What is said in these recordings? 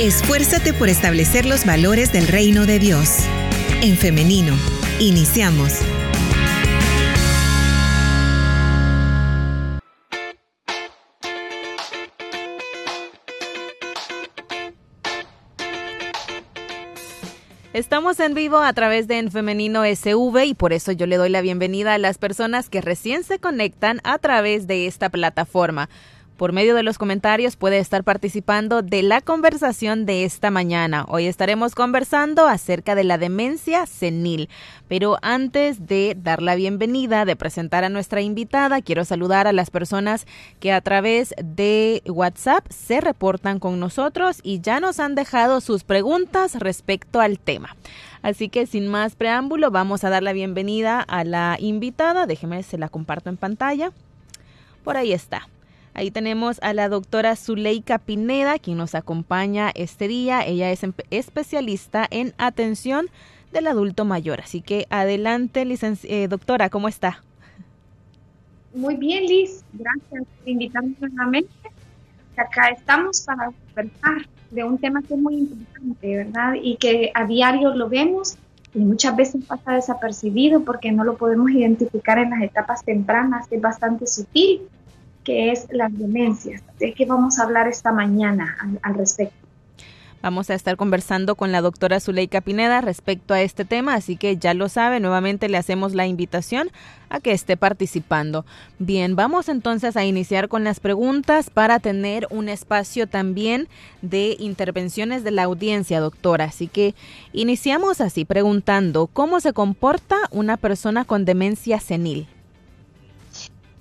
Esfuérzate por establecer los valores del reino de Dios. En femenino, iniciamos. Estamos en vivo a través de En Femenino SV y por eso yo le doy la bienvenida a las personas que recién se conectan a través de esta plataforma. Por medio de los comentarios puede estar participando de la conversación de esta mañana. Hoy estaremos conversando acerca de la demencia senil. Pero antes de dar la bienvenida, de presentar a nuestra invitada, quiero saludar a las personas que a través de WhatsApp se reportan con nosotros y ya nos han dejado sus preguntas respecto al tema. Así que sin más preámbulo, vamos a dar la bienvenida a la invitada. Déjeme, se la comparto en pantalla. Por ahí está. Ahí tenemos a la doctora Zuleika Pineda, quien nos acompaña este día. Ella es especialista en atención del adulto mayor. Así que adelante, eh, doctora, ¿cómo está? Muy bien, Liz. Gracias por invitarnos nuevamente. Acá estamos para conversar de un tema que es muy importante, ¿verdad? Y que a diario lo vemos y muchas veces pasa desapercibido porque no lo podemos identificar en las etapas tempranas, que es bastante sutil que es las demencias. de que vamos a hablar esta mañana al, respecto. Vamos a estar conversando con la doctora Zuleika Pineda respecto a este tema, así que ya lo sabe, nuevamente le hacemos la invitación a que esté participando. Bien, vamos entonces a iniciar con las preguntas para tener un espacio también de intervenciones de la audiencia, doctora. Así que iniciamos así preguntando, ¿cómo se comporta una persona con demencia senil?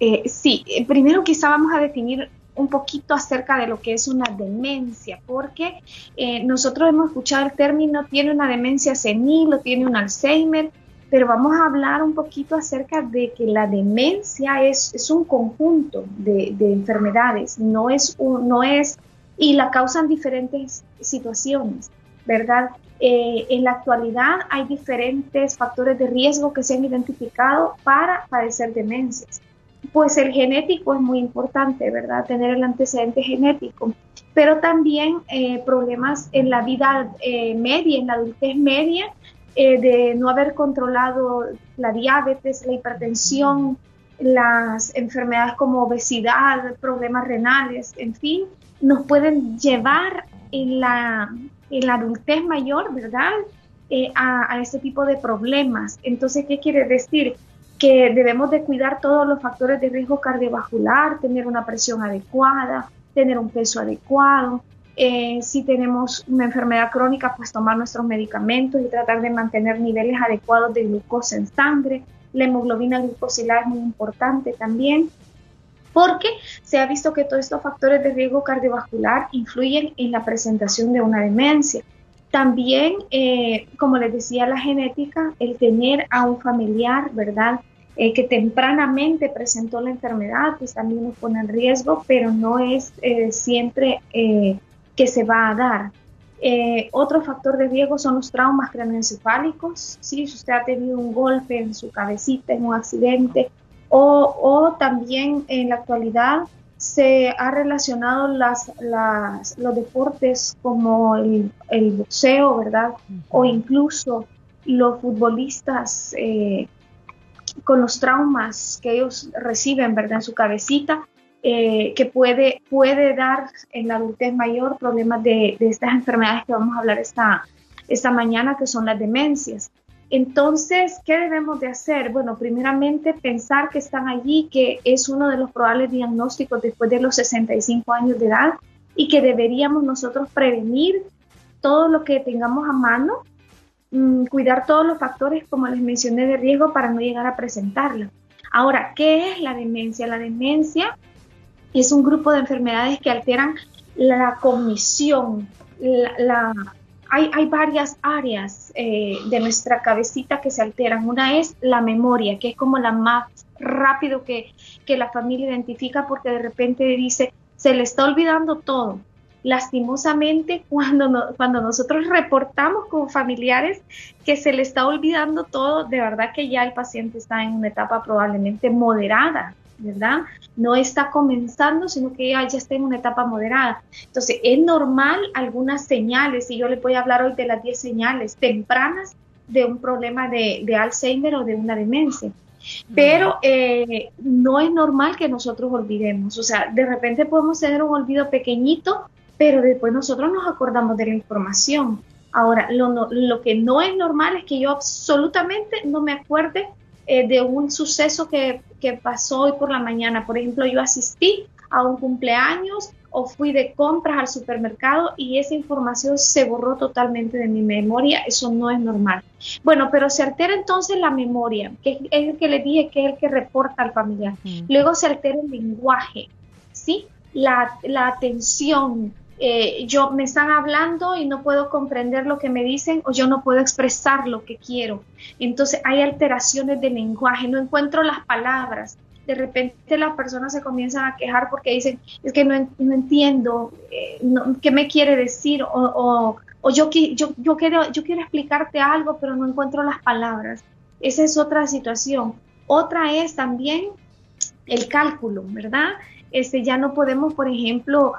Eh, sí, eh, primero quizá vamos a definir un poquito acerca de lo que es una demencia, porque eh, nosotros hemos escuchado el término tiene una demencia senil o tiene un Alzheimer, pero vamos a hablar un poquito acerca de que la demencia es, un conjunto de, enfermedades, no es, no es, y la causan diferentes situaciones, ¿verdad? en la actualidad hay diferentes factores de riesgo que se han identificado para padecer demencias pues el genético es muy importante, ¿verdad? Tener el antecedente genético, pero también eh, problemas en la vida eh, media, en la adultez media, eh, de no haber controlado la diabetes, la hipertensión, las enfermedades como obesidad, problemas renales, en fin, nos pueden llevar en la, en la adultez mayor, ¿verdad? a, a este tipo de problemas. Entonces, ¿qué quiere decir? Que debemos de cuidar todos los factores de riesgo cardiovascular, tener una presión adecuada, tener un peso adecuado. Eh, si tenemos una enfermedad crónica, pues tomar nuestros medicamentos y tratar de mantener niveles adecuados de glucosa en sangre. La hemoglobina glucosilar es muy importante también, porque se ha visto que todos estos factores de riesgo cardiovascular influyen en la presentación de una demencia. También, eh, como les decía, la genética, el tener a un familiar, ¿verdad? Eh, que tempranamente presentó la enfermedad, pues también nos pone en riesgo, pero no es eh, siempre eh, que se va a dar. otro factor de riesgo son los traumas craneoencefálicos, ¿sí? si usted ha tenido un golpe en su cabecita, en un accidente, o, o también en la actualidad se ha relacionado las, las, los deportes como el, el boxeo, ¿verdad? O incluso los futbolistas eh, con los traumas que ellos reciben, ¿verdad? En su cabecita, eh, que puede, puede dar en la adultez mayor problemas de, estas enfermedades que vamos a hablar esta, esta mañana, que son las demencias. Entonces, ¿qué debemos de hacer? Bueno, primeramente pensar que están allí, que es uno de los probables diagnósticos después de los 65 años de edad y que deberíamos nosotros prevenir todo lo que tengamos a mano Mm, cuidar todos los factores, como les mencioné, de riesgo para no llegar a presentarla. Ahora, ¿qué es la demencia? La demencia es un grupo de enfermedades que alteran la cognición. La, hay, hay, varias áreas eh, de nuestra cabecita que se alteran. Una es la memoria, que es como la más rápido que la familia identifica porque de repente dice, se le está olvidando todo lastimosamente cuando, cuando nosotros reportamos con familiares que se le está olvidando todo, de verdad que ya el paciente está en una etapa probablemente moderada ¿verdad? No está comenzando, sino que ya, ya está en una etapa moderada. Entonces, es normal algunas señales, y yo le voy a hablar hoy de las 10 señales tempranas de un problema de, de Alzheimer o de una demencia. Pero eh, no es normal que nosotros olvidemos. O sea, de repente podemos tener un olvido pequeñito, pero después nosotros nos acordamos de la información. Ahora, lo, lo que no es normal es que yo absolutamente no me acuerde eh, de un suceso que, que pasó hoy por la mañana. Por ejemplo, yo asistí a un cumpleaños o fui de compras al supermercado y esa información se borró totalmente de mi memoria, eso no es normal. Bueno, pero se altera entonces la memoria, que es el que le dije que es el que reporta al familiar. Luego se altera el lenguaje, ¿sí? La, la atención, eh, yo me están hablando y no puedo comprender lo que me dicen o yo no puedo expresar lo que quiero. Entonces hay alteraciones de lenguaje, no encuentro las palabras. De repente las personas se comienzan a quejar porque dicen, es que no, entiendo eh, qué me quiere decir o, o, yo, yo, yo, quiero, yo quiero explicarte algo pero no encuentro las palabras. Esa es otra situación. Otra es también el cálculo, ¿verdad? Este, ya no podemos, por ejemplo,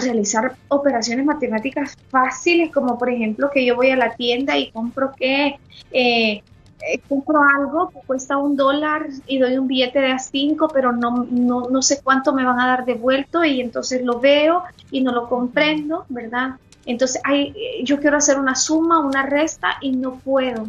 realizar operaciones matemáticas fáciles, como por ejemplo que yo voy a la tienda y compro que eh, eh, compro algo que cuesta un dólar y doy un billete de a cinco, pero no, no, no sé cuánto me van a dar devuelto y entonces lo veo y no lo comprendo, ¿verdad? Entonces hay, yo quiero hacer una suma, una resta y no puedo.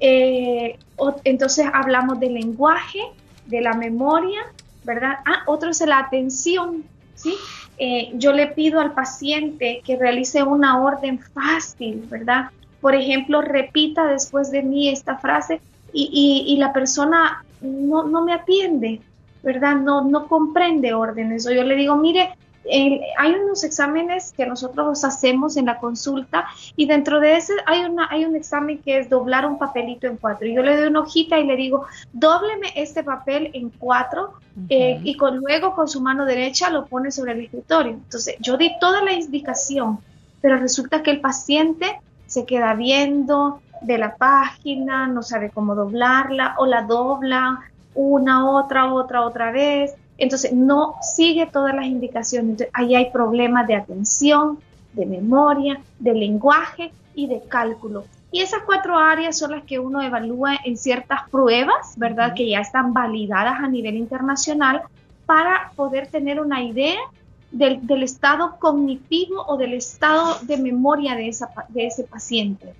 Eh, entonces hablamos del lenguaje, de la memoria, ¿verdad? Ah, otro es la atención, ¿sí? Eh, yo le pido al paciente que realice una orden fácil, ¿verdad? Por ejemplo, repita después de mí esta frase y, la persona no, no, me atiende, ¿verdad? No, no comprende órdenes. O yo le digo, mire, hay unos exámenes que nosotros hacemos en la consulta y dentro de ese hay, una, hay un examen que es doblar un papelito en cuatro. Yo le doy una hojita y le digo, dóbleme este papel en cuatro eh, y con, luego con su mano derecha lo pone sobre el escritorio. Entonces yo di toda la indicación, pero resulta que el paciente se queda viendo de la página, no sabe cómo doblarla o la dobla una, otra, otra, otra vez entonces, no sigue todas las indicaciones. Entonces, ahí hay problemas de atención, de memoria, de lenguaje y de cálculo. Y esas cuatro áreas son las que uno evalúa en ciertas pruebas, ¿verdad? Que ya están validadas a nivel internacional para poder tener una idea del, del estado cognitivo o del estado de memoria de, esa, de ese paciente.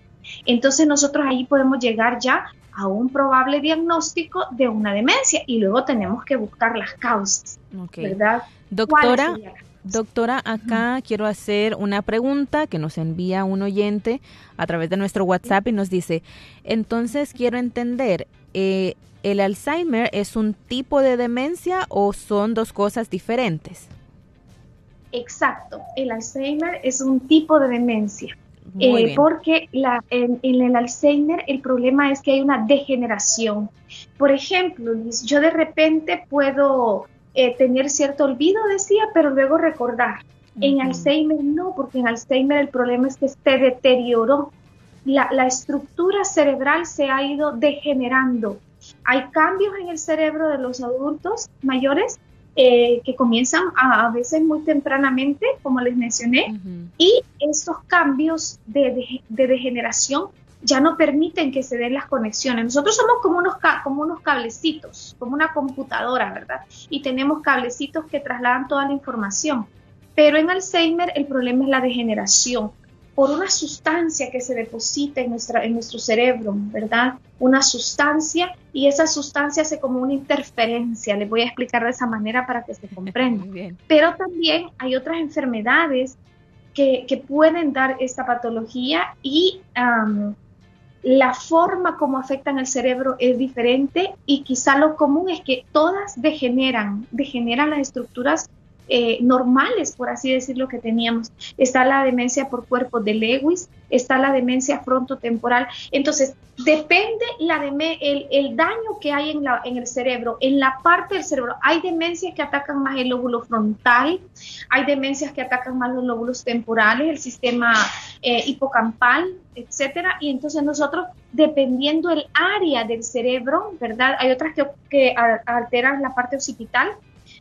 Entonces nosotros ahí podemos llegar ya a un probable diagnóstico de una demencia y luego tenemos que buscar las causas, ¿verdad? Doctora, doctora, acá quiero hacer una pregunta que nos envía un oyente a través de nuestro WhatsApp y nos dice, entonces quiero entender, eh, ¿el Alzheimer es un tipo de demencia o son dos cosas diferentes? Exacto, el Alzheimer es un tipo de demencia. Eh, porque la, en, el Alzheimer el problema es que hay una degeneración. Por ejemplo, yo de repente puedo eh, tener cierto olvido, decía, pero luego recordar. En Alzheimer no, porque en Alzheimer el problema es que se deterioró. La, la estructura cerebral se ha ido degenerando. Hay cambios en el cerebro de los adultos mayores eh, que comienzan a, veces muy tempranamente, como les mencioné, y estos cambios de, degeneración ya no permiten que se den las conexiones. Nosotros somos como unos, como unos cablecitos, como una computadora, ¿verdad? Y tenemos cablecitos que trasladan toda la información. Pero en Alzheimer el problema es la degeneración por una sustancia que se deposita en, nuestra, en nuestro cerebro, ¿verdad? Una sustancia y esa sustancia hace como una interferencia. Les voy a explicar de esa manera para que se comprenda. Pero también hay otras enfermedades que, pueden dar esta patología y la forma como afectan el cerebro es diferente y quizá lo común es que todas degeneran, degeneran las estructuras eh, normales, por así decirlo, que teníamos. Está la demencia por cuerpo de Lewis, está la demencia frontotemporal. Entonces, depende la el, el, daño que hay en, la, en el cerebro, en la parte del cerebro. Hay demencias que atacan más el lóbulo frontal, hay demencias que atacan más los lóbulos temporales, el sistema eh, hipocampal, etcétera. Y entonces nosotros, dependiendo el área del cerebro, ¿verdad? Hay otras que, que alteran la parte occipital,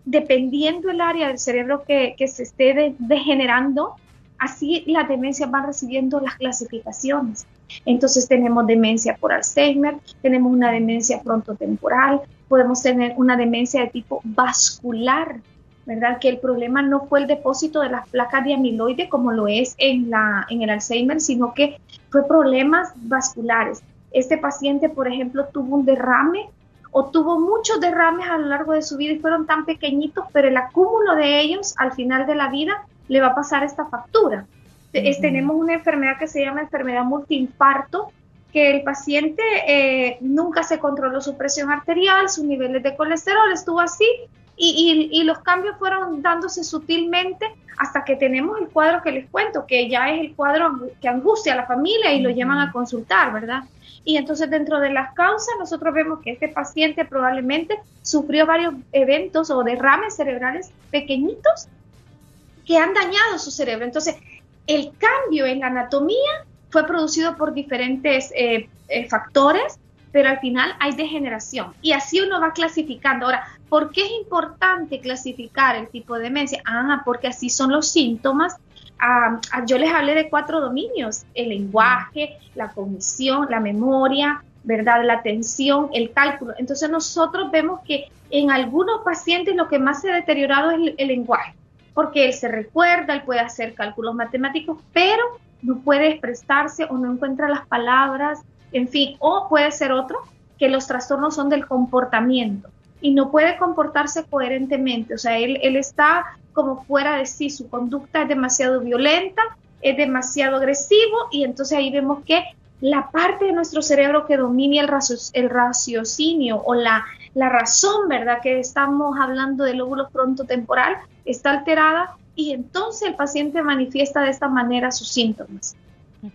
dependiendo el área del cerebro que, se esté degenerando, así las demencias van recibiendo las clasificaciones. Entonces tenemos demencia por Alzheimer, tenemos una demencia frontotemporal, podemos tener una demencia de tipo vascular, ¿verdad? Que el problema no fue el depósito de las placas de amiloide como lo es en, la, en el Alzheimer, sino que fue problemas vasculares. Este paciente, por ejemplo, tuvo un derrame o tuvo muchos derrames a lo largo de su vida y fueron tan pequeñitos, pero el acúmulo de ellos al final de la vida le va a pasar esta factura. tenemos una enfermedad que se llama enfermedad multiinfarto, que el paciente eh, nunca se controló su presión arterial, sus niveles de colesterol, estuvo así y, y, los cambios fueron dándose sutilmente hasta que tenemos el cuadro que les cuento, que ya es el cuadro que angustia a la familia y lo llevan a consultar, ¿verdad? Y entonces dentro de las causas nosotros vemos que este paciente probablemente sufrió varios eventos o derrames cerebrales pequeñitos que han dañado su cerebro. Entonces, el cambio en la anatomía fue producido por diferentes eh, eh, factores, pero al final hay degeneración y así uno va clasificando. Ahora, ¿por qué es importante clasificar el tipo de demencia? Ah, porque así son los síntomas yo les hablé de cuatro dominios, el lenguaje, la cognición, la memoria, ¿verdad? La atención, el cálculo. Entonces nosotros vemos que en algunos pacientes lo que más se ha deteriorado es el, lenguaje, porque él se recuerda, él puede hacer cálculos matemáticos, pero no puede expresarse o no encuentra las palabras, en fin, o puede ser otro, que los trastornos son del comportamiento y no puede comportarse coherentemente, o sea, él, él está como fuera de sí, su conducta es demasiado violenta, es demasiado agresivo y entonces ahí vemos que la parte de nuestro cerebro que domina el, el raciocinio o la, la razón, ¿verdad? Que estamos hablando del lóbulo frontotemporal está alterada y entonces el paciente manifiesta de esta manera sus síntomas,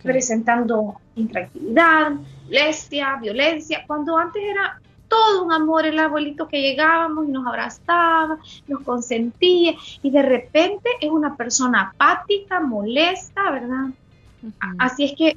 presentando intranquilidad, molestia, violencia, cuando antes era todo un amor el abuelito que llegábamos y nos abrazaba, nos consentía y de repente es una persona apática, molesta, ¿verdad? Así es que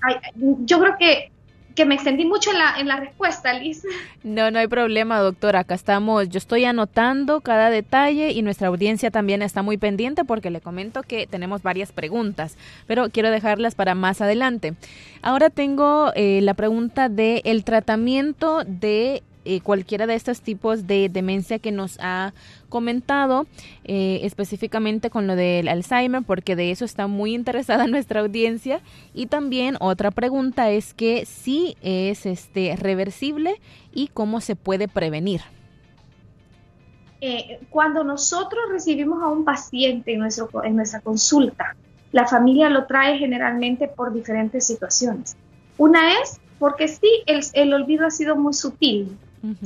yo creo que, que me extendí mucho en la, en la respuesta, Liz. No, no hay problema, doctora. Acá estamos, yo estoy anotando cada detalle y nuestra audiencia también está muy pendiente porque le comento que tenemos varias preguntas, pero quiero dejarlas para más adelante. Ahora tengo eh, la pregunta de el tratamiento de eh, cualquiera de estos tipos de demencia que nos ha comentado, eh, específicamente con lo del Alzheimer, porque de eso está muy interesada nuestra audiencia. Y también otra pregunta es que si es este reversible y cómo se puede prevenir. Eh, cuando nosotros recibimos a un paciente en, nuestra consulta, la familia lo trae generalmente por diferentes situaciones. Una es porque sí, el, el olvido ha sido muy sutil,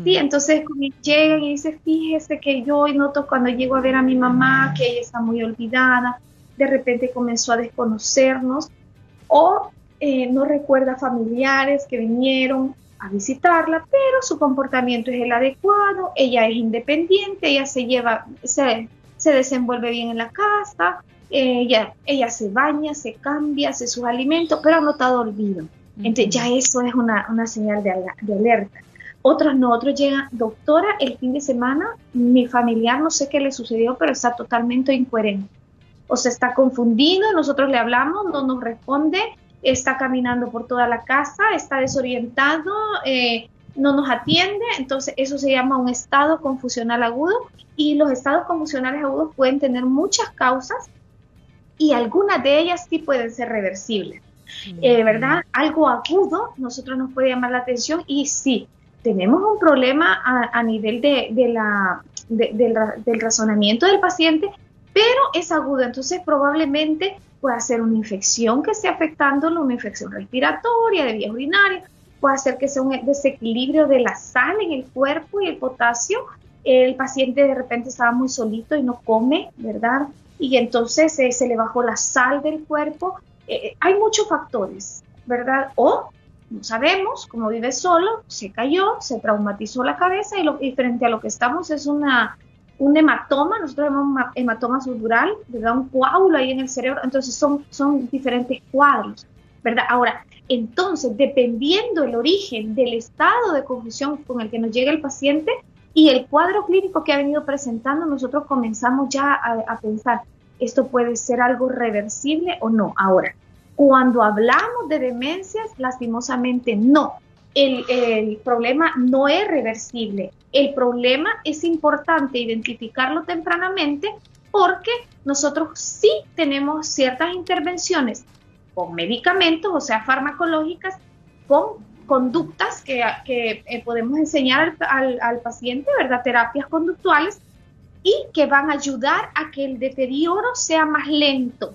Sí, entonces llegan y dicen, fíjese que yo noto cuando llego a ver a mi mamá que ella está muy olvidada, de repente comenzó a desconocernos o eh, no recuerda familiares que vinieron a visitarla, pero su comportamiento es el adecuado, ella es independiente, ella se lleva, se, se desenvuelve bien en la casa, ella, ella se baña, se cambia, hace sus alimentos, pero ha notado olvido. Entonces ya eso es una, una señal de, de alerta. Otros no, otros llegan, doctora, el fin de semana mi familiar no sé qué le sucedió, pero está totalmente incoherente. O se está confundido, nosotros le hablamos, no nos responde, está caminando por toda la casa, está desorientado, eh, no nos atiende, entonces eso se llama un estado confusional agudo y los estados confusionales agudos pueden tener muchas causas y algunas de ellas sí pueden ser reversibles. Eh, ¿Verdad? Algo agudo nosotros nos puede llamar la atención y sí, tenemos un problema a, nivel de, la, del, razonamiento del paciente, pero es agudo, entonces probablemente puede ser una infección que esté afectándolo, una infección respiratoria, de vías urinarias, puede ser que sea un desequilibrio de la sal en el cuerpo y el potasio, el paciente de repente estaba muy solito y no come, ¿verdad? Y entonces eh, se le bajó la sal del cuerpo. Eh, hay muchos factores, ¿verdad? O no sabemos, como vive solo, se cayó, se traumatizó la cabeza y, lo, y frente a lo que estamos es una un hematoma, nosotros llamamos hematoma sutural, ¿verdad? Un coágulo ahí en el cerebro, entonces son, son diferentes cuadros, ¿verdad? Ahora, entonces, dependiendo el origen del estado de confusión con el que nos llega el paciente y el cuadro clínico que ha venido presentando, nosotros comenzamos ya a, a pensar, esto puede ser algo reversible o no. Ahora, cuando hablamos de demencias, lastimosamente no, el, problema no es reversible. El problema es importante identificarlo tempranamente porque nosotros sí tenemos ciertas intervenciones con medicamentos, o sea, farmacológicas, con conductas que, eh, podemos enseñar al, al, paciente, ¿verdad? Terapias conductuales y que van a ayudar a que el deterioro sea más lento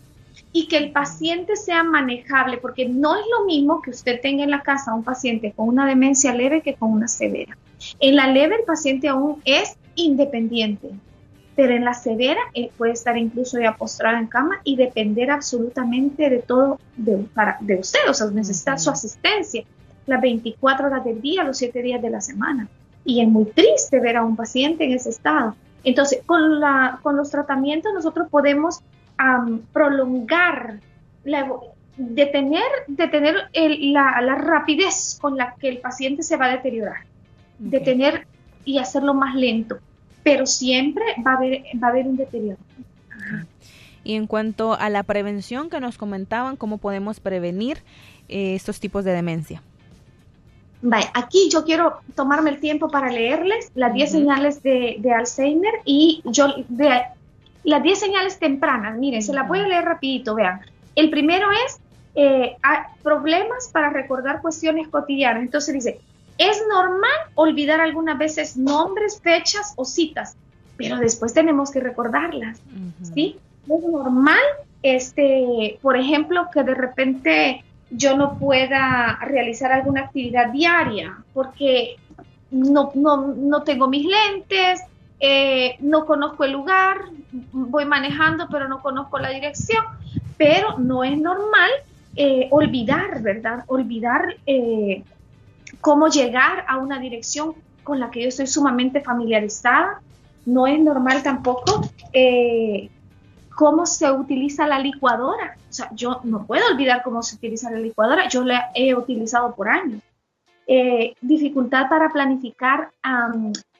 y que el paciente sea manejable, porque no es lo mismo que usted tenga en la casa un paciente con una demencia leve que con una severa. En la leve el paciente aún es independiente, pero en la severa él puede estar incluso ya postrado en cama y depender absolutamente de todo de, para, de usted, o sea, necesita su asistencia las 24 horas del día, los 7 días de la semana. Y es muy triste ver a un paciente en ese estado. Entonces, con, la, con los tratamientos nosotros podemos prolongar, la, detener, detener la, la, rapidez con la que el paciente se va a deteriorar, detener y hacerlo más lento, pero siempre va a haber, va a haber un deterioro. Y en cuanto a la prevención que nos comentaban, ¿cómo podemos prevenir eh, estos tipos de demencia? Vale, aquí yo quiero tomarme el tiempo para leerles las 10 señales de, de, Alzheimer y yo de, las 10 señales tempranas, miren, se las voy a leer rapidito, vean. El primero es eh, problemas para recordar cuestiones cotidianas. Entonces dice, es normal olvidar algunas veces nombres, fechas o citas, pero después tenemos que recordarlas, ¿sí? Es normal, este, por ejemplo, que de repente yo no pueda realizar alguna actividad diaria porque no, no, no tengo mis lentes, eh, no conozco el lugar, voy manejando pero no conozco la dirección, pero no es normal eh, olvidar, ¿verdad? Olvidar eh, cómo llegar a una dirección con la que yo estoy sumamente familiarizada. No es normal tampoco cómo se utiliza la licuadora. O sea, yo no puedo olvidar cómo se utiliza la licuadora, yo la he utilizado por años. dificultad para planificar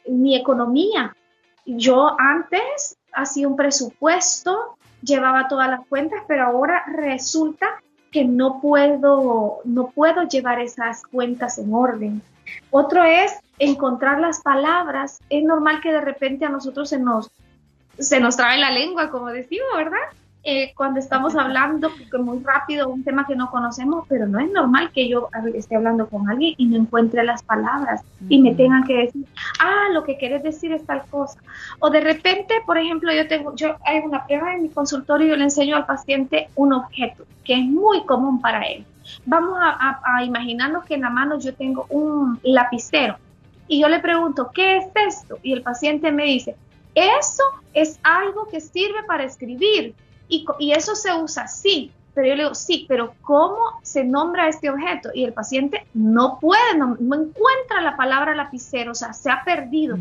mi economía, yo antes hacía un presupuesto, llevaba todas las cuentas, pero ahora resulta que no puedo, no puedo llevar esas cuentas en orden. Otro es encontrar las palabras. Es normal que de repente a nosotros se nos, se nos trabe la lengua, como decimos, ¿verdad? Eh, cuando estamos hablando muy rápido un tema que no conocemos, pero no es normal que yo esté hablando con alguien y no encuentre las palabras y me tengan que decir, ah, lo que quieres decir es tal cosa. O de repente, por ejemplo, yo tengo, yo hay una prueba en mi consultorio y yo le enseño al paciente un objeto que es muy común para él. Vamos a, a imaginarnos que en la mano yo tengo un lapicero y yo le pregunto, ¿qué es esto? Y el paciente me dice, eso es algo que sirve para escribir y, eso se usa, sí, pero yo le digo, sí, pero ¿cómo se nombra este objeto? Y el paciente no puede, no, encuentra la palabra lapicero, o sea, se ha perdido.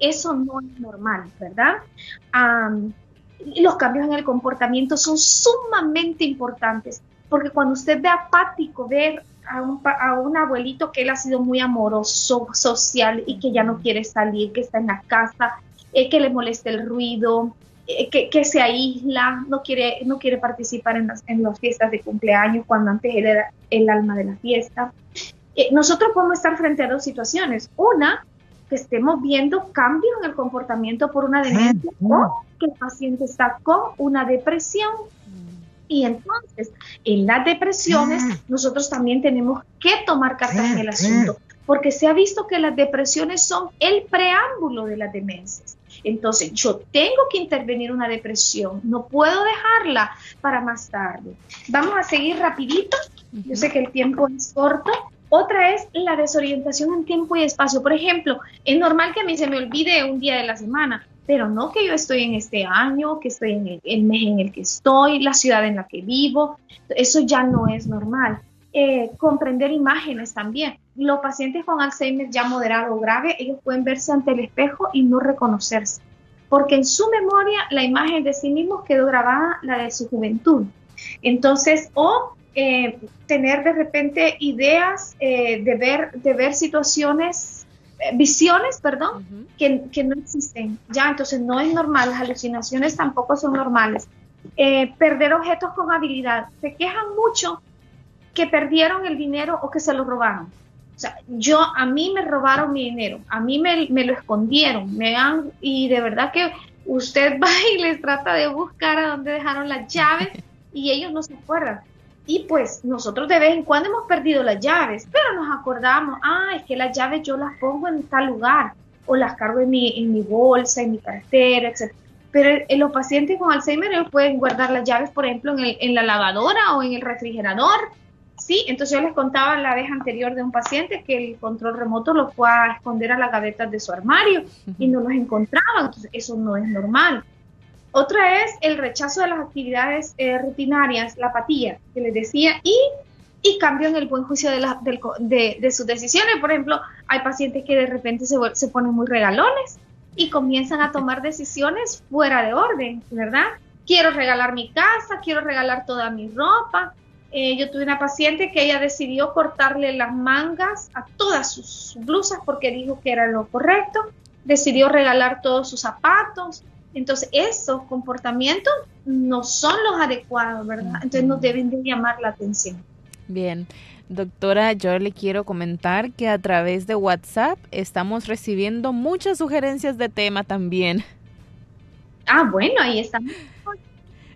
Eso no es normal, ¿verdad? los cambios en el comportamiento son sumamente importantes, porque cuando usted ve apático, ver a un, a un abuelito que él ha sido muy amoroso, social y que ya no quiere salir, que está en la casa, eh, que le molesta el ruido, eh, que, se aísla, no quiere, no quiere participar en las, en fiestas de cumpleaños cuando antes él era el alma de la fiesta. Eh, nosotros podemos estar frente a dos situaciones. Una, que estemos viendo cambios en el comportamiento por una demencia o que el paciente está con una depresión. Y entonces, en las depresiones, nosotros también tenemos que tomar cartas en el asunto, porque se ha visto que las depresiones son el preámbulo de las demencias. Entonces, yo tengo que intervenir una depresión, no puedo dejarla para más tarde. Vamos a seguir rapidito, yo sé que el tiempo es corto. Otra es la desorientación en tiempo y espacio. Por ejemplo, es normal que a mí se me olvide un día de la semana, pero no que yo estoy en este año, que estoy en el, mes en el que estoy, la ciudad en la que vivo. Eso ya no es normal. Eh, comprender imágenes también. Los pacientes con Alzheimer ya moderado o grave, ellos pueden verse ante el espejo y no reconocerse, porque en su memoria la imagen de sí mismos quedó grabada la de su juventud. Entonces, o eh, tener de repente ideas eh, de, ver, de ver situaciones, eh, visiones, perdón, que, no existen. Ya, entonces no es normal, las alucinaciones tampoco son normales. perder objetos con habilidad. Se quejan mucho que perdieron el dinero o que se lo robaron. O sea, yo, a mí me robaron mi dinero, a mí me, me lo escondieron, me han, y de verdad que usted va y les trata de buscar a dónde dejaron las llaves y ellos no se acuerdan. Y pues nosotros de vez en cuando hemos perdido las llaves, pero nos acordamos, ah, es que las llaves yo las pongo en tal lugar o las cargo en mi, en mi bolsa, en mi cartera, etc. Pero en los pacientes con Alzheimer ellos pueden guardar las llaves, por ejemplo, en, el, en la lavadora o en el refrigerador. Sí, entonces yo les contaba la vez anterior de un paciente que el control remoto lo fue a esconder a las gavetas de su armario y no los encontraba, entonces eso no es normal. Otra es el rechazo de las actividades eh, rutinarias, la apatía, que les decía, y, y cambio en el buen juicio de, de, de, sus decisiones. Por ejemplo, hay pacientes que de repente se, se ponen muy regalones y comienzan a tomar decisiones fuera de orden, ¿verdad? Quiero regalar mi casa, quiero regalar toda mi ropa. Eh, yo tuve una paciente que ella decidió cortarle las mangas a todas sus blusas porque dijo que era lo correcto. Decidió regalar todos sus zapatos, entonces, esos comportamientos no son los adecuados, ¿verdad? Entonces, nos deben de llamar la atención. Bien. Doctora, yo le quiero comentar que a través de WhatsApp estamos recibiendo muchas sugerencias de tema también. Ah, bueno, ahí estamos.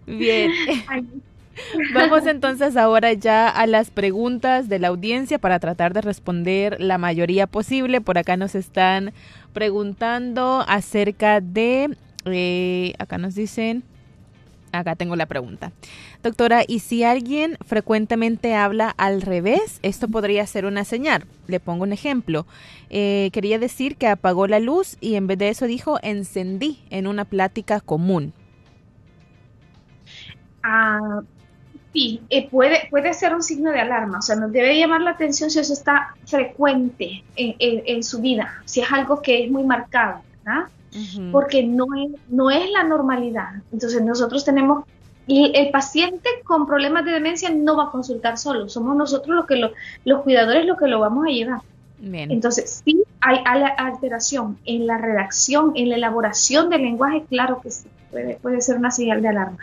Bien. Vamos entonces ahora ya a las preguntas de la audiencia para tratar de responder la mayoría posible. Por acá nos están preguntando acerca de eh, acá nos dicen, acá tengo la pregunta. Doctora, ¿y si alguien frecuentemente habla al revés? Esto podría ser una señal. Le pongo un ejemplo. Eh, quería decir que apagó la luz y en vez de eso dijo encendí en una plática común. Ah, sí, eh, puede, puede ser un signo de alarma. O sea, nos debe llamar la atención si eso está frecuente en, en su vida, si es algo que es muy marcado. ¿verdad? porque no es, no es la normalidad. Entonces nosotros tenemos, y el paciente con problemas de demencia no va a consultar solo, somos nosotros los que los cuidadores los que lo vamos a llevar. Entonces, sí hay, alteración en la redacción, en la elaboración del lenguaje, claro que sí, puede, puede ser una señal de alarma.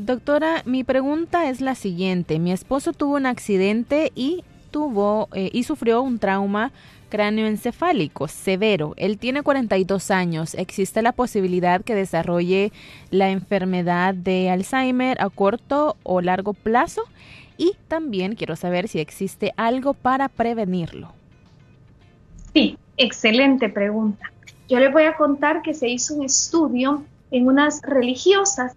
Doctora, mi pregunta es la siguiente. Mi esposo tuvo un accidente y tuvo eh, y sufrió un trauma cráneoencefálico severo. Él tiene 42 años. ¿Existe la posibilidad que desarrolle la enfermedad de Alzheimer a corto o largo plazo? Y también quiero saber si existe algo para prevenirlo. Sí, excelente pregunta. Yo les voy a contar que se hizo un estudio en unas religiosas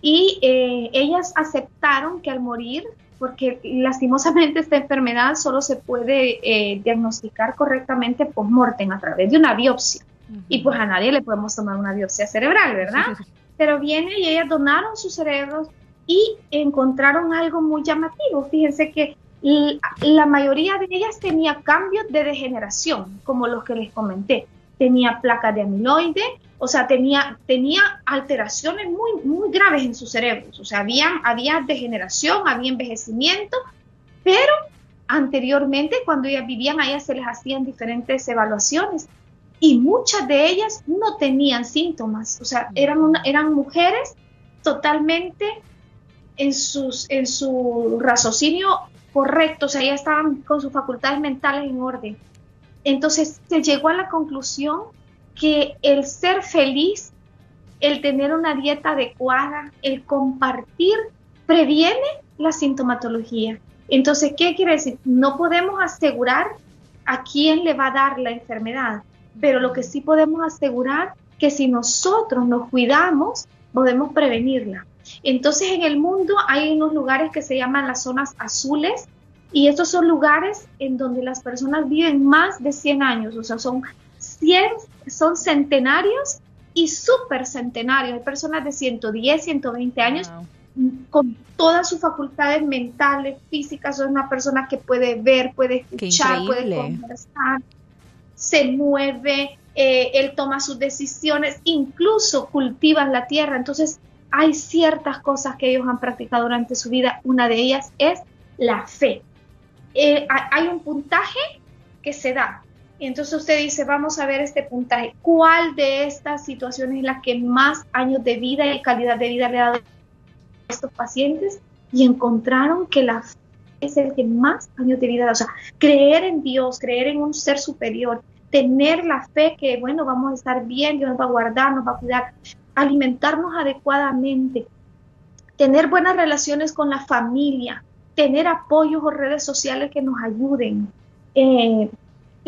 y eh, ellas aceptaron que al morir porque lastimosamente esta enfermedad solo se puede eh, diagnosticar correctamente post-mortem a través de una biopsia. Y pues a nadie le podemos tomar una biopsia cerebral, ¿verdad? Pero viene y ellas donaron sus cerebros y encontraron algo muy llamativo. Fíjense que la mayoría de ellas tenía cambios de degeneración, como los que les comenté. Tenía placa de amiloide, o sea, tenía, tenía alteraciones muy, muy graves en sus cerebros, o sea, había, había degeneración, había envejecimiento, pero anteriormente cuando ellas vivían, a ellas se les hacían diferentes evaluaciones y muchas de ellas no tenían síntomas, o sea, eran, eran mujeres totalmente en, sus, en su raciocinio correcto, o sea, ellas estaban con sus facultades mentales en orden. Entonces se llegó a la conclusión que el ser feliz, el tener una dieta adecuada, el compartir, previene la sintomatología. Entonces, ¿qué quiere decir? No podemos asegurar a quién le va a dar la enfermedad, pero lo que sí podemos asegurar que si nosotros nos cuidamos, podemos prevenirla. Entonces, en el mundo hay unos lugares que se llaman las zonas azules, Y estos son lugares en donde las personas viven más de 100 años, o sea, son 100, son centenarios y super centenarios. Hay personas de 110, 120 años con todas sus facultades mentales, físicas. Son una persona que puede ver, puede escuchar, puede conversar, se mueve, eh, él toma sus decisiones, incluso cultiva la tierra. Entonces, hay ciertas cosas que ellos han practicado durante su vida. Una de ellas es la fe. Eh, hay un puntaje que se da. Entonces usted dice, vamos a ver este puntaje. ¿Cuál de estas situaciones es la que más años de vida y calidad de vida le ha dado a estos pacientes? Y encontraron que la fe es el que más años de vida da. O sea, creer en Dios, creer en un ser superior, tener la fe que, bueno, vamos a estar bien, Dios nos va a guardar, nos va a cuidar, alimentarnos adecuadamente, tener buenas relaciones con la familia, tener apoyos o redes sociales que nos ayuden. Eh,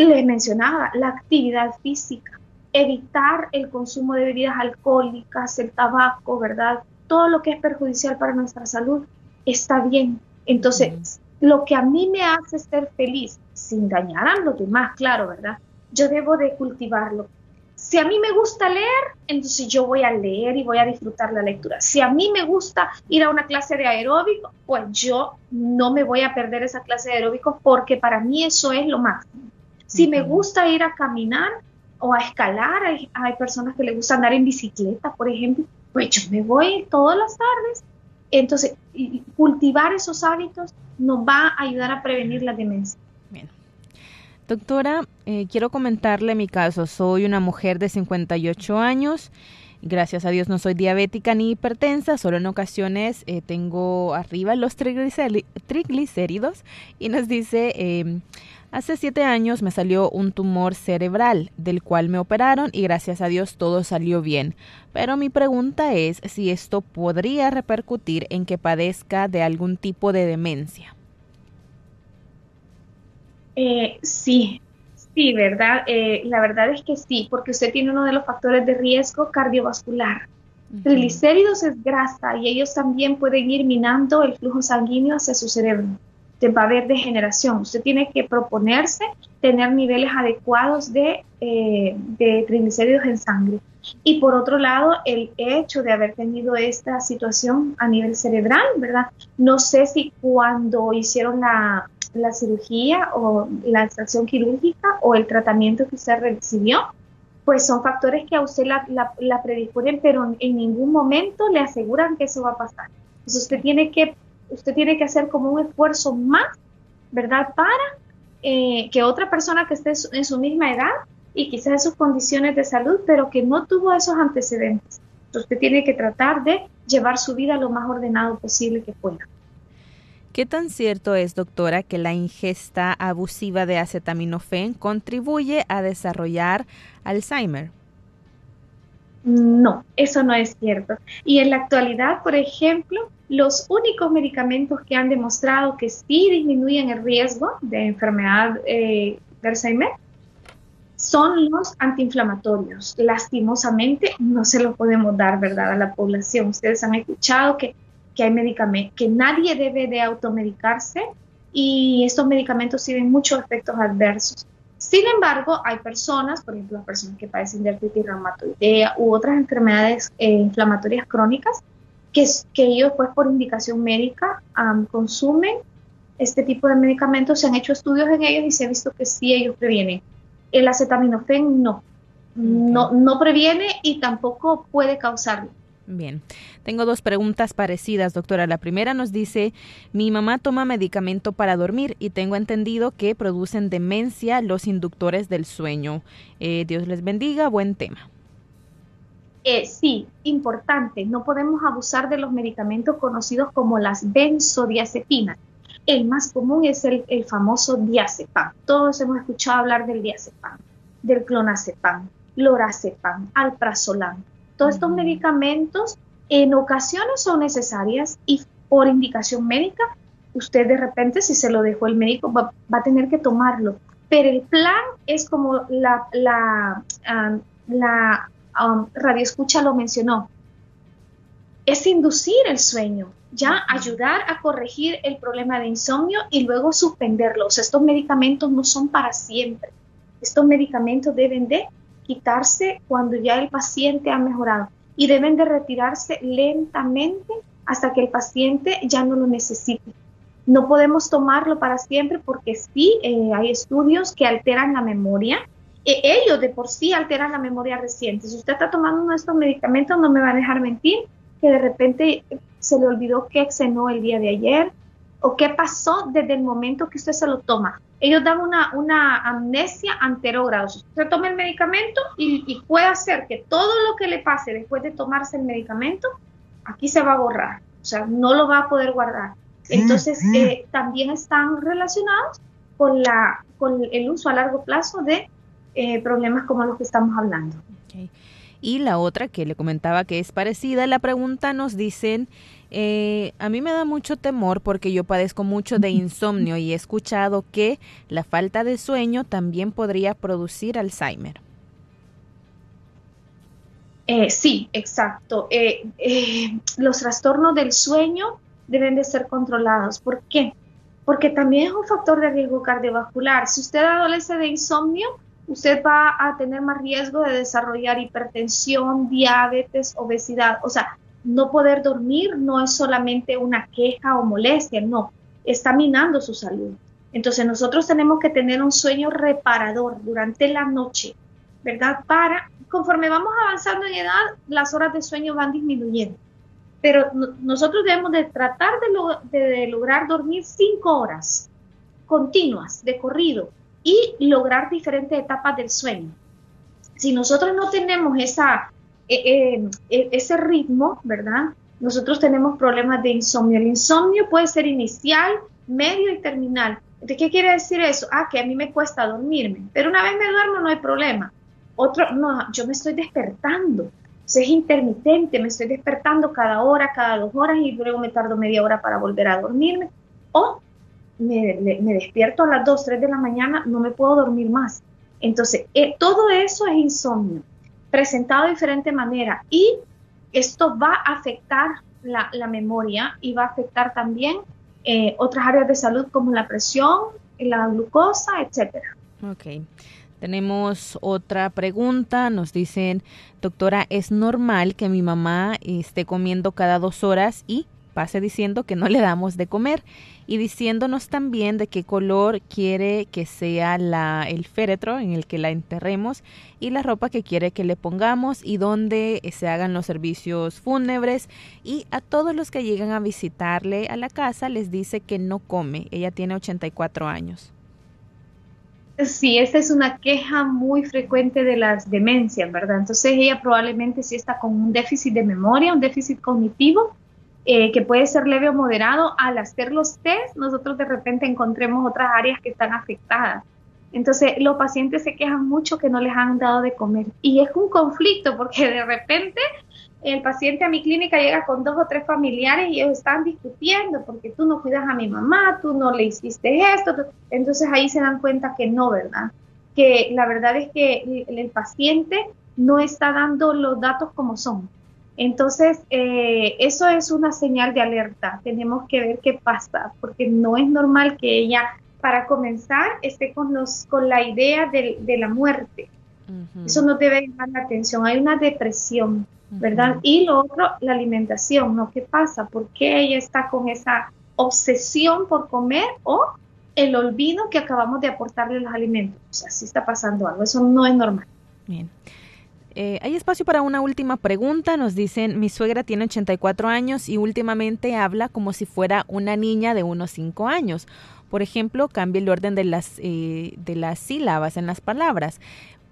les mencionaba la actividad física, evitar el consumo de bebidas alcohólicas, el tabaco, ¿verdad? Todo lo que es perjudicial para nuestra salud está bien. Entonces, lo que a mí me hace ser feliz, sin dañar a los demás, claro, ¿verdad? Yo debo de cultivarlo si a mí me gusta leer, entonces yo voy a leer y voy a disfrutar la lectura. Si a mí me gusta ir a una clase de aeróbico, pues yo no me voy a perder esa clase de aeróbico porque para mí eso es lo máximo. Si me gusta ir a caminar o a escalar, hay, personas que les gusta andar en bicicleta, por ejemplo, pues yo me voy todas las tardes. Entonces, cultivar esos hábitos nos va a ayudar a prevenir la demencia. Doctora, eh, quiero comentarle mi caso. Soy una mujer de 58 años. Gracias a Dios no soy diabética ni hipertensa, solo en ocasiones eh, tengo arriba los triglicéridos y nos dice, em, hace siete años me salió un tumor cerebral del cual me operaron y gracias a Dios todo salió bien. Pero mi pregunta es si esto podría repercutir en que padezca de algún tipo de demencia. Eh, sí, sí, ¿verdad? Eh, la verdad es que sí, porque usted tiene uno de los factores de riesgo cardiovascular. Triglicéridos es grasa y ellos también pueden ir minando el flujo sanguíneo hacia su cerebro. Te va a haber degeneración. Usted tiene que proponerse tener niveles adecuados de, eh, de triglicéridos en sangre. Y por otro lado, el hecho de haber tenido esta situación a nivel cerebral, ¿verdad? No sé si cuando hicieron la, la cirugía o la extracción quirúrgica o el tratamiento que usted recibió, pues son factores que a usted la, la, predisponen, pero en ningún momento le aseguran que eso va a pasar. Entonces usted tiene que, usted tiene que hacer como un esfuerzo más, ¿verdad? Para eh, que otra persona que esté en su misma edad y quizás en sus condiciones de salud, pero que no tuvo esos antecedentes. Entonces usted tiene que tratar de llevar su vida lo más ordenado posible que pueda. ¿Qué tan cierto es, doctora, que la ingesta abusiva de acetaminofén contribuye a desarrollar Alzheimer? No, eso no es cierto. Y en la actualidad, por ejemplo, los únicos medicamentos que han demostrado que sí disminuyen el riesgo de enfermedad eh, de Alzheimer son los antiinflamatorios. Lastimosamente, no se los podemos dar, ¿verdad?, a la población. Ustedes han escuchado que que hay medicamentos, que nadie debe de automedicarse y estos medicamentos tienen muchos efectos adversos. Sin embargo, hay personas, por ejemplo, las personas que padecen de artritis reumatoidea u otras enfermedades eh, inflamatorias crónicas, que, que ellos pues por indicación médica consumen este tipo de medicamentos, se han hecho estudios en ellos y se ha visto que sí ellos previenen. El acetaminofén no, no, no previene y tampoco puede causarlo. Bien, tengo dos preguntas parecidas, doctora. La primera nos dice, mi mamá toma medicamento para dormir y tengo entendido que producen demencia los inductores del sueño. Eh, Dios les bendiga, buen tema. Eh, sí, importante, no podemos abusar de los medicamentos conocidos como las benzodiazepinas. El más común es el, el famoso diazepam. Todos hemos escuchado hablar del diazepam, del clonazepam, lorazepam, alprazolam todos estos medicamentos en ocasiones son necesarias y por indicación médica, usted de repente, si se lo dejó el médico, va, a tener que tomarlo. Pero el plan es como la, la, la um, radioescucha lo mencionó. es inducir el sueño, ya ayudar a corregir el problema de insomnio y luego suspenderlos. Estos medicamentos no son para siempre. Estos medicamentos deben de quitarse cuando ya el paciente ha mejorado y deben de retirarse lentamente hasta que el paciente ya no lo necesite. No podemos tomarlo para siempre porque sí eh, hay estudios que alteran la memoria. E, ellos de por sí alteran la memoria reciente. Si usted está tomando uno de estos medicamentos, no me va a dejar mentir que de repente se le olvidó que cenó el día de ayer o qué pasó desde el momento que usted se lo toma. Ellos dan una, una amnesia anterógrado. Usted toma el medicamento y, y puede hacer que todo lo que le pase después de tomarse el medicamento, aquí se va a borrar. O sea, no lo va a poder guardar. Entonces, eh, también están relacionados con, la, con el uso a largo plazo de eh, problemas como los que estamos hablando. Y la otra que le comentaba que es parecida, la pregunta nos dicen, eh, a mí me da mucho temor porque yo padezco mucho de insomnio y he escuchado que la falta de sueño también podría producir Alzheimer. sí, exacto. los trastornos del sueño deben de ser controlados. ¿Por qué? Porque también es un factor de riesgo cardiovascular. Si usted adolece de insomnio, usted va a tener más riesgo de desarrollar hipertensión, diabetes, obesidad. O sea, no poder dormir no es solamente una queja o molestia, no, está minando su salud. Entonces nosotros tenemos que tener un sueño reparador durante la noche, ¿verdad? Para, conforme vamos avanzando en edad, las horas de sueño van disminuyendo pero nosotros debemos de tratar de, lograr dormir cinco horas continuas, de corrido, y lograr diferentes etapas del sueño. Si nosotros no tenemos esa, e, e, e, ese ritmo, ¿verdad? Nosotros tenemos problemas de insomnio. El insomnio puede ser inicial, medio y terminal. ¿De qué quiere decir eso? Ah, que a mí me cuesta dormirme, pero una vez me duermo no hay problema. Otro, no, yo me estoy despertando es intermitente, me estoy despertando cada hora, cada dos horas y luego me tardo media hora para volver a dormirme. O me, despierto a las 2, 3 de la mañana, no me puedo dormir más. Entonces, eh, todo eso es insomnio, presentado de diferente manera. Y esto va a afectar la, memoria y va a afectar también eh, otras áreas de salud como la presión, la glucosa, etcétera. Ok. Tenemos otra pregunta, nos dicen, doctora, ¿es normal que mi mamá esté comiendo cada dos horas y pase diciendo que no le damos de comer y diciéndonos también de qué color quiere que sea la, el féretro en el que la enterremos y la ropa que quiere que le pongamos y dónde se hagan los servicios fúnebres y a todos los que llegan a visitarle a la casa les dice que no come. Ella tiene 84 años. Sí, esta es una queja muy frecuente de las demencias, ¿verdad? Entonces ella probablemente sí está con un déficit de memoria, un déficit cognitivo, eh, que puede ser leve o moderado. Al hacer los test, nosotros de repente encontremos otras áreas que están afectadas. Entonces los pacientes se quejan mucho que no les han dado de comer. Y es un conflicto porque de repente el paciente a mi clínica llega con dos o tres familiares y ellos están discutiendo porque tú no cuidas a mi mamá, tú no le hiciste esto. Entonces ahí se dan cuenta que no, ¿verdad? Que la verdad es que el, paciente no está dando los datos como son. Entonces, eh, eso es una señal de alerta. Tenemos que ver qué pasa, porque no es normal que ella, para comenzar, esté con, los, con la idea de, la muerte. Eso no debe llamar la atención. Hay una depresión ¿verdad? Y lo otro, la alimentación, ¿no? ¿Qué pasa? ¿Por qué ella está con esa obsesión por comer o el olvido que acabamos de aportarle los alimentos? O sea, sí está pasando algo, eso no es normal. Bien. Eh, hay espacio para una última pregunta. Nos dicen, mi suegra tiene 84 años y últimamente habla como si fuera una niña de unos 5 años. Por ejemplo, cambia el orden de las, eh, de las sílabas en las palabras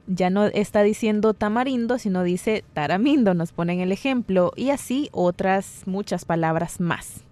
ya no está diciendo tamarindo, sino dice taramindo, nos ponen el ejemplo, y así otras muchas palabras más.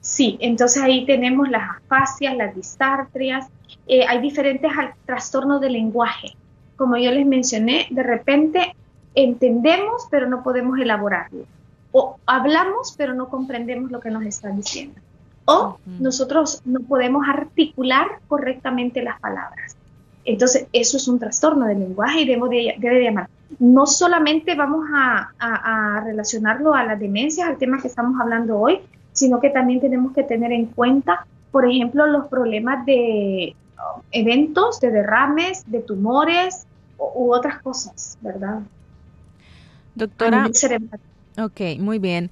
Sí, entonces ahí tenemos las afasias, las disartrias, eh, hay diferentes trastornos del lenguaje. Como yo les mencioné, de repente entendemos pero no podemos elaborarlo. O hablamos pero no comprendemos lo que nos están diciendo. O nosotros no podemos articular correctamente las palabras. Entonces, eso es un trastorno del lenguaje y debe de, debe llamar. no solamente vamos a, relacionarlo a las demencias, al tema que estamos hablando hoy, sino que también tenemos que tener en cuenta, por ejemplo, los problemas de eventos, de derrames, de tumores u, otras cosas, ¿verdad? Doctora. Ok, muy bien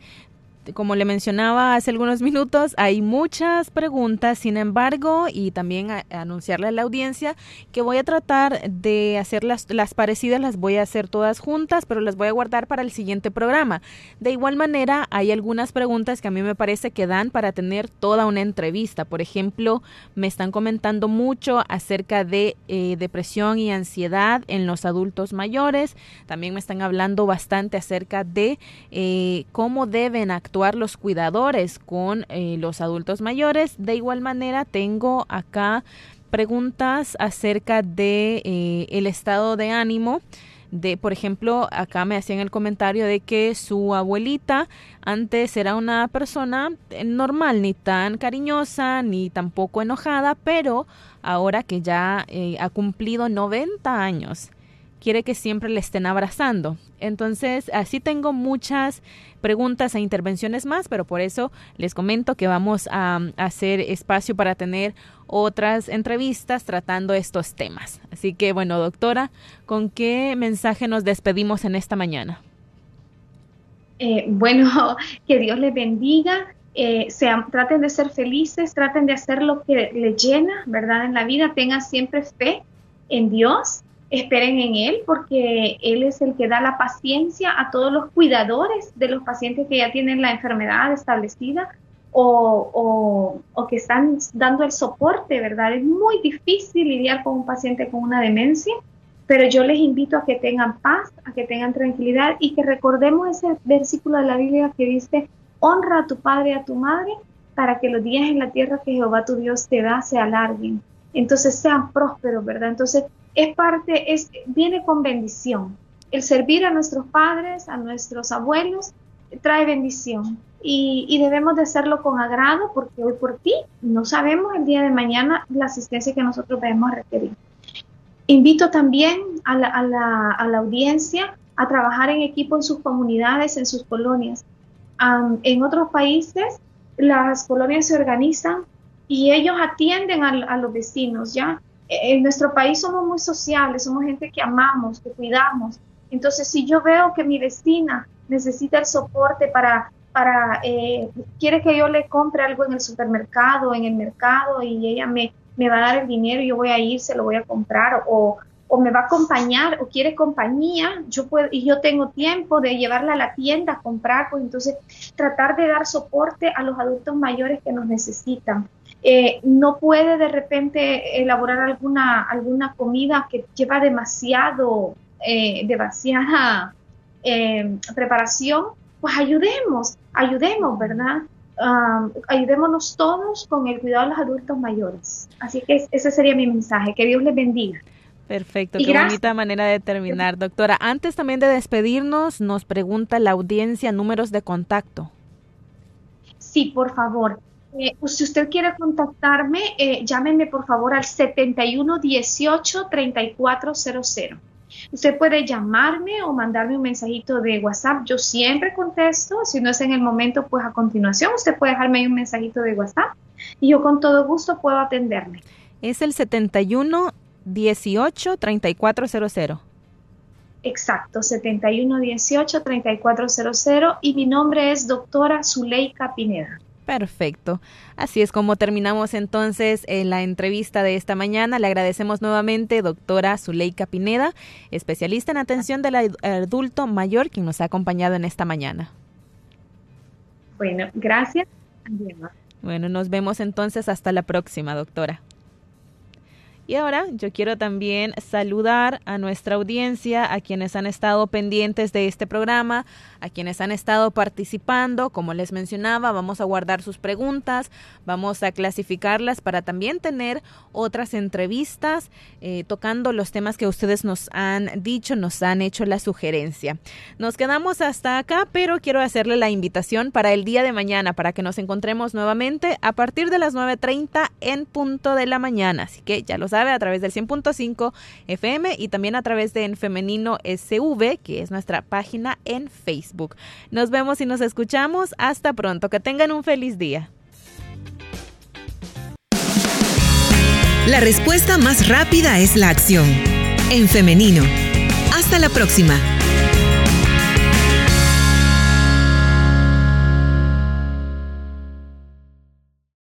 como le mencionaba hace algunos minutos, hay muchas preguntas, sin embargo, y también anunciarle a la audiencia que voy a tratar de hacer las, las parecidas, las voy a hacer todas juntas, pero las voy a guardar para el siguiente programa. De igual manera, hay algunas preguntas que a mí me parece que dan para tener toda una entrevista. Por ejemplo, me están comentando mucho acerca de eh, depresión y ansiedad en los adultos mayores. También me están hablando bastante acerca de eh, cómo deben actuar los cuidadores con eh, los adultos mayores. De igual manera, tengo acá preguntas acerca de eh, el estado de ánimo de, por ejemplo, acá me hacían el comentario de que su abuelita antes era una persona eh, normal, ni tan cariñosa, ni tampoco enojada, pero ahora que ya ha cumplido 90 años, quiere que siempre le estén abrazando. Entonces, así tengo muchas preguntas e intervenciones más, pero por eso les comento que vamos a, hacer espacio para tener otras entrevistas tratando estos temas. Así que, bueno, doctora, ¿con qué mensaje nos despedimos en esta mañana? Eh, bueno, que Dios les bendiga. Eh, sean, traten de ser felices, traten de hacer lo que les llena, ¿verdad? En la vida, tengan siempre fe en Dios esperen en Él porque Él es el que da la paciencia a todos los cuidadores de los pacientes que ya tienen la enfermedad establecida o, que están dando el soporte, ¿verdad? Es muy difícil lidiar con un paciente con una demencia, pero yo les invito a que tengan paz, a que tengan tranquilidad y que recordemos ese versículo de la Biblia que dice, honra a tu padre y a tu madre para que los días en la tierra que Jehová tu Dios te da se alarguen. Entonces sean prósperos, ¿verdad? Entonces es parte, es, viene con bendición. El servir a nuestros padres, a nuestros abuelos, trae bendición. Y, debemos de hacerlo con agrado porque hoy por ti no sabemos el día de mañana la asistencia que nosotros debemos requerir. Invito también a la, a la, a la audiencia a trabajar en equipo en sus comunidades, en sus colonias. en otros países, las colonias se organizan y ellos atienden a, a los vecinos, ¿ya? En nuestro país somos muy sociales, somos gente que amamos, que cuidamos. Entonces, si yo veo que mi vecina necesita el soporte para, para eh, quiere que yo le compre algo en el supermercado, en el mercado, y ella me, me va a dar el dinero, y yo voy a ir, se lo voy a comprar, o, o me va a acompañar, o quiere compañía, yo puedo, y yo tengo tiempo de llevarla a la tienda a comprar, pues entonces tratar de dar soporte a los adultos mayores que nos necesitan. Eh, no puede de repente elaborar alguna, alguna comida que lleva demasiado, eh, demasiada eh, preparación, pues ayudemos, ayudemos, ¿verdad? ayudémonos todos con el cuidado de los adultos mayores. Así que ese sería mi mensaje. Que Dios les bendiga. Perfecto, qué bonita manera de terminar, doctora. Antes también de despedirnos, nos pregunta la audiencia números de contacto. Sí, por favor. Eh, si usted quiere contactarme, eh, llámenme por favor al 7118-3400. Usted puede llamarme o mandarme un mensajito de WhatsApp. Yo siempre contesto. Si no es en el momento, pues a continuación usted puede dejarme un mensajito de WhatsApp y yo con todo gusto puedo atenderme. Es el 7118-3400. Exacto, 7118-3400 y mi nombre es doctora Zuleika Pineda. Perfecto. Así es como terminamos entonces en eh, la entrevista de esta mañana. Le agradecemos nuevamente, doctora Zuleika Pineda, especialista en atención del adulto mayor, quien nos ha acompañado en esta mañana. Bueno, gracias. Bueno, nos vemos entonces hasta la próxima, doctora. Y ahora yo quiero también saludar a nuestra audiencia, a quienes han estado pendientes de este programa, a quienes han estado participando. Como les mencionaba, vamos a guardar sus preguntas, vamos a clasificarlas para también tener otras entrevistas eh, tocando los temas que ustedes nos han dicho, nos han hecho la sugerencia. Nos quedamos hasta acá, pero quiero hacerle la invitación para el día de mañana, para que nos encontremos nuevamente a partir de las 9.30 en punto de la mañana. Así que ya lo sabe, a través del 100.5 FM y también a través de En Femenino SV, que es nuestra página en Nos vemos y nos escuchamos. Hasta pronto. Que tengan un feliz día. La respuesta más rápida es la acción. En femenino. Hasta la próxima.